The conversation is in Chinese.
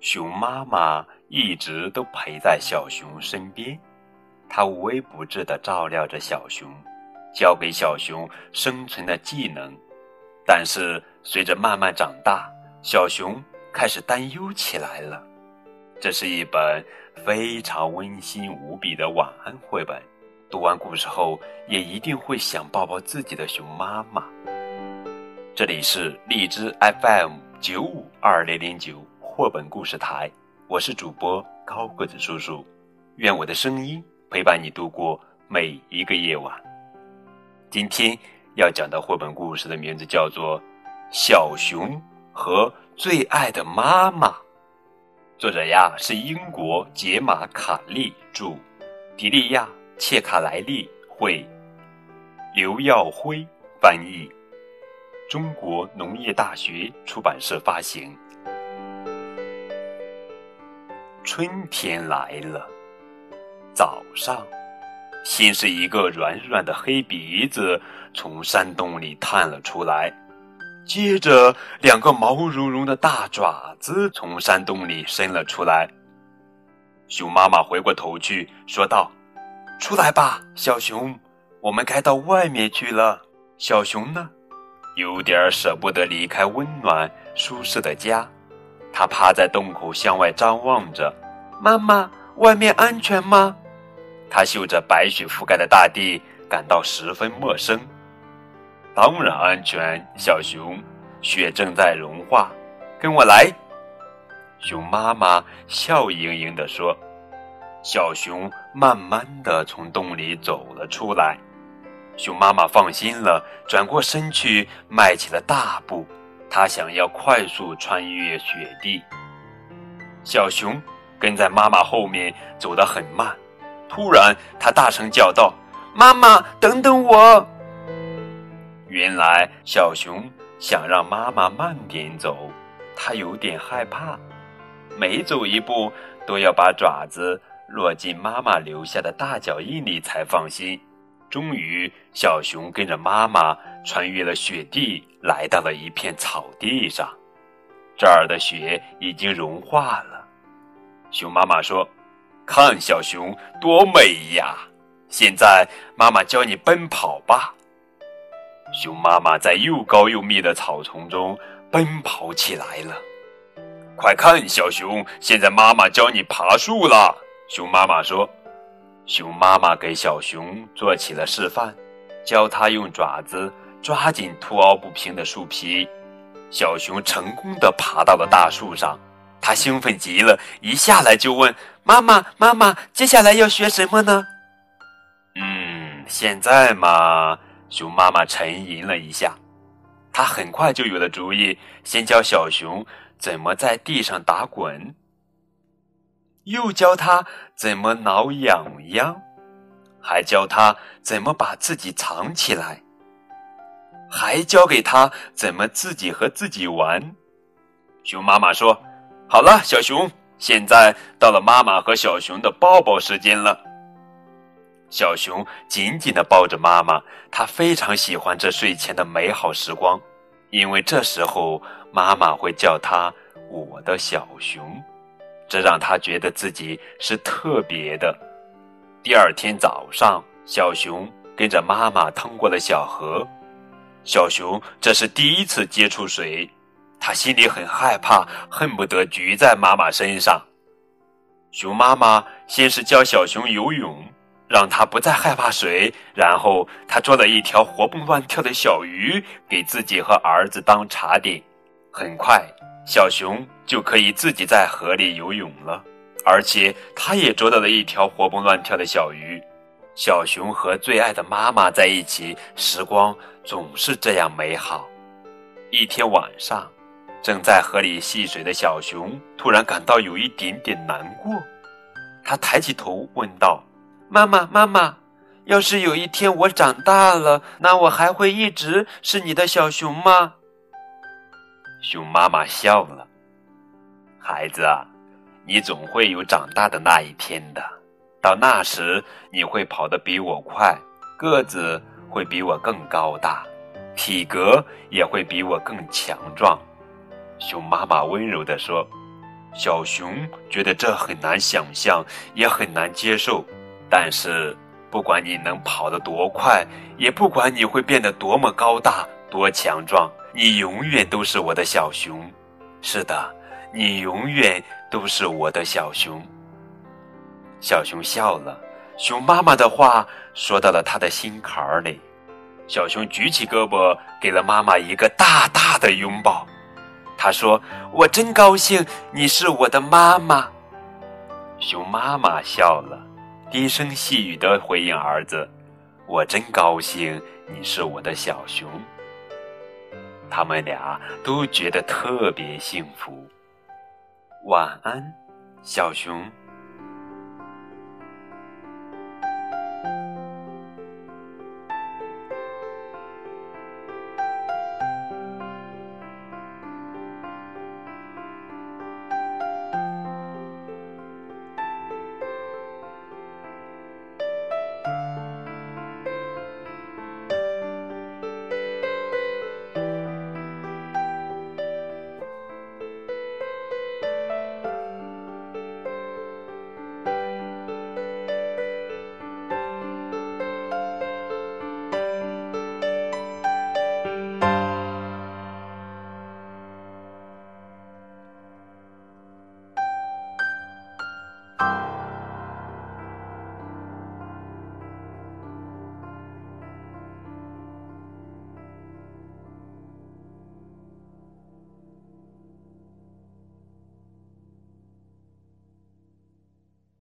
熊妈妈一直都陪在小熊身边，它无微不至地照料着小熊，教给小熊生存的技能。但是随着慢慢长大，小熊开始担忧起来了。这是一本非常温馨无比的晚安绘本，读完故事后也一定会想抱抱自己的熊妈妈。这里是荔枝 FM 九五二零零九绘本故事台，我是主播高个子叔叔，愿我的声音陪伴你度过每一个夜晚。今天要讲的绘本故事的名字叫做《小熊和最爱的妈妈》，作者呀是英国杰玛·卡利著，迪利亚·切卡莱利绘，刘耀辉翻译。中国农业大学出版社发行。春天来了，早上，先是一个软软的黑鼻子从山洞里探了出来，接着两个毛茸茸的大爪子从山洞里伸了出来。熊妈妈回过头去说道：“出来吧，小熊，我们该到外面去了。”小熊呢？有点舍不得离开温暖舒适的家，他趴在洞口向外张望着。妈妈，外面安全吗？他嗅着白雪覆盖的大地，感到十分陌生。当然安全，小熊。雪正在融化，跟我来。熊妈妈笑盈盈地说。小熊慢慢地从洞里走了出来。熊妈妈放心了，转过身去，迈起了大步。它想要快速穿越雪地。小熊跟在妈妈后面走得很慢。突然，它大声叫道：“妈妈，等等我！”原来，小熊想让妈妈慢点走，它有点害怕，每走一步都要把爪子落进妈妈留下的大脚印里才放心。终于，小熊跟着妈妈穿越了雪地，来到了一片草地上。这儿的雪已经融化了。熊妈妈说：“看，小熊多美呀！现在妈妈教你奔跑吧。”熊妈妈在又高又密的草丛中奔跑起来了。快看，小熊，现在妈妈教你爬树了。熊妈妈说。熊妈妈给小熊做起了示范，教它用爪子抓紧凸凹不平的树皮。小熊成功的爬到了大树上，它兴奋极了，一下来就问妈妈：“妈妈，接下来要学什么呢？”嗯，现在嘛，熊妈妈沉吟了一下，她很快就有了主意，先教小熊怎么在地上打滚。又教他怎么挠痒痒，还教他怎么把自己藏起来，还教给他怎么自己和自己玩。熊妈妈说：“好了，小熊，现在到了妈妈和小熊的抱抱时间了。”小熊紧紧的抱着妈妈，他非常喜欢这睡前的美好时光，因为这时候妈妈会叫他“我的小熊”。这让他觉得自己是特别的。第二天早上，小熊跟着妈妈通过了小河。小熊这是第一次接触水，他心里很害怕，恨不得举在妈妈身上。熊妈妈先是教小熊游泳，让他不再害怕水，然后他捉了一条活蹦乱跳的小鱼给自己和儿子当茶点。很快。小熊就可以自己在河里游泳了，而且它也捉到了一条活蹦乱跳的小鱼。小熊和最爱的妈妈在一起，时光总是这样美好。一天晚上，正在河里戏水的小熊突然感到有一点点难过，他抬起头问道：“妈妈，妈妈，要是有一天我长大了，那我还会一直是你的小熊吗？”熊妈妈笑了，孩子啊，你总会有长大的那一天的。到那时，你会跑得比我快，个子会比我更高大，体格也会比我更强壮。熊妈妈温柔地说：“小熊觉得这很难想象，也很难接受。但是，不管你能跑得多快，也不管你会变得多么高大、多强壮，你永远都是我的小熊。是的，你永远都是我的小熊。小熊笑了，熊妈妈的话说到了他的心坎儿里。小熊举起胳膊，给了妈妈一个大大的拥抱。他说：“我真高兴，你是我的妈妈。”熊妈妈笑了，低声细语的回应儿子：“我真高兴，你是我的小熊。”他们俩都觉得特别幸福。晚安，小熊。